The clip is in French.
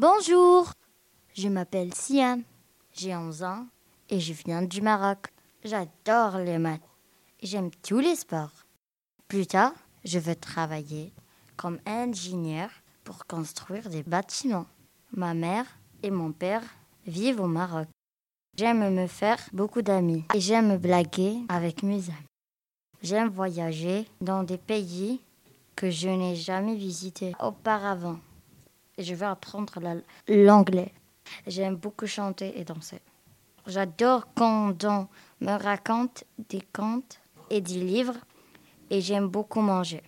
Bonjour, je m'appelle Siam, j'ai 11 ans et je viens du Maroc. J'adore les maths j'aime tous les sports. Plus tard, je veux travailler comme ingénieur pour construire des bâtiments. Ma mère et mon père vivent au Maroc. J'aime me faire beaucoup d'amis et j'aime blaguer avec mes amis. J'aime voyager dans des pays que je n'ai jamais visités auparavant. Et je veux apprendre l'anglais. J'aime beaucoup chanter et danser. J'adore quand on me raconte des contes et des livres et j'aime beaucoup manger.